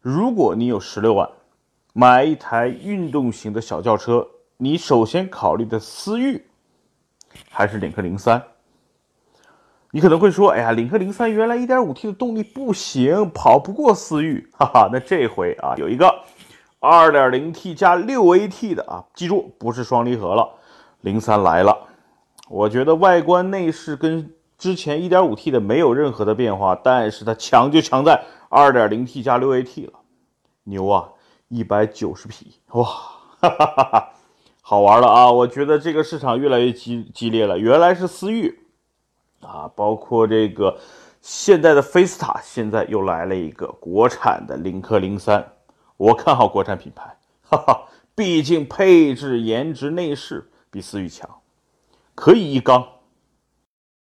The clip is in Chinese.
如果你有十六万，买一台运动型的小轿车，你首先考虑的思域还是领克零三？你可能会说，哎呀，领克零三原来 1.5T 的动力不行，跑不过思域，哈哈。那这回啊，有一个 2.0T 加 6AT 的啊，记住不是双离合了，零三来了。我觉得外观内饰跟之前 1.5T 的没有任何的变化，但是它强就强在 2.0T 加 6AT 了，牛啊，一百九十匹，哇，哈哈哈哈，好玩了啊！我觉得这个市场越来越激激烈了，原来是思域。啊，包括这个现在的菲斯塔，现在又来了一个国产的领克零三，我看好国产品牌，哈哈，毕竟配置、颜值、内饰比思域强，可以一刚。